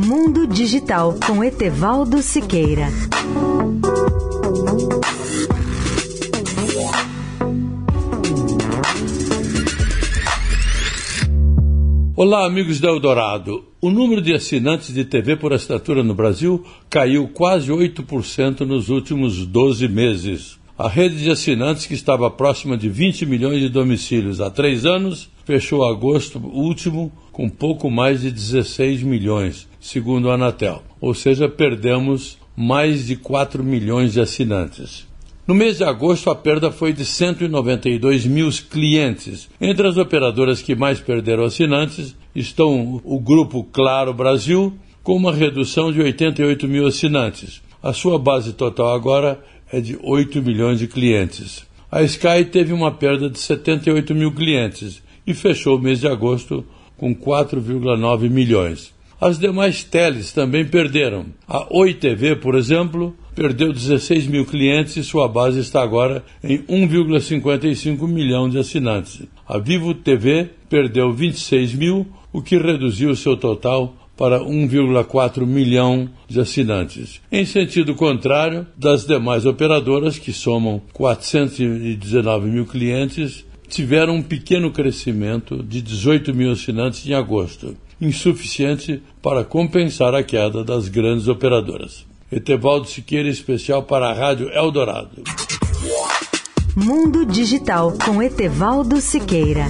Mundo Digital com Etevaldo Siqueira. Olá, amigos da Eldorado. O número de assinantes de TV por assinatura no Brasil caiu quase 8% nos últimos 12 meses. A rede de assinantes, que estava próxima de 20 milhões de domicílios há três anos, fechou agosto último com pouco mais de 16 milhões, segundo a Anatel. Ou seja, perdemos mais de 4 milhões de assinantes. No mês de agosto, a perda foi de 192 mil clientes. Entre as operadoras que mais perderam assinantes estão o Grupo Claro Brasil, com uma redução de 88 mil assinantes. A sua base total agora é de 8 milhões de clientes. A Sky teve uma perda de 78 mil clientes e fechou o mês de agosto com 4,9 milhões. As demais teles também perderam. A Oi TV, por exemplo, perdeu 16 mil clientes e sua base está agora em 1,55 milhão de assinantes. A Vivo TV perdeu 26 mil, o que reduziu seu total para 1,4 milhão de assinantes. Em sentido contrário das demais operadoras, que somam 419 mil clientes, tiveram um pequeno crescimento de 18 mil assinantes em agosto insuficiente para compensar a queda das grandes operadoras. Etevaldo Siqueira, especial para a Rádio Eldorado. Mundo Digital com Etevaldo Siqueira.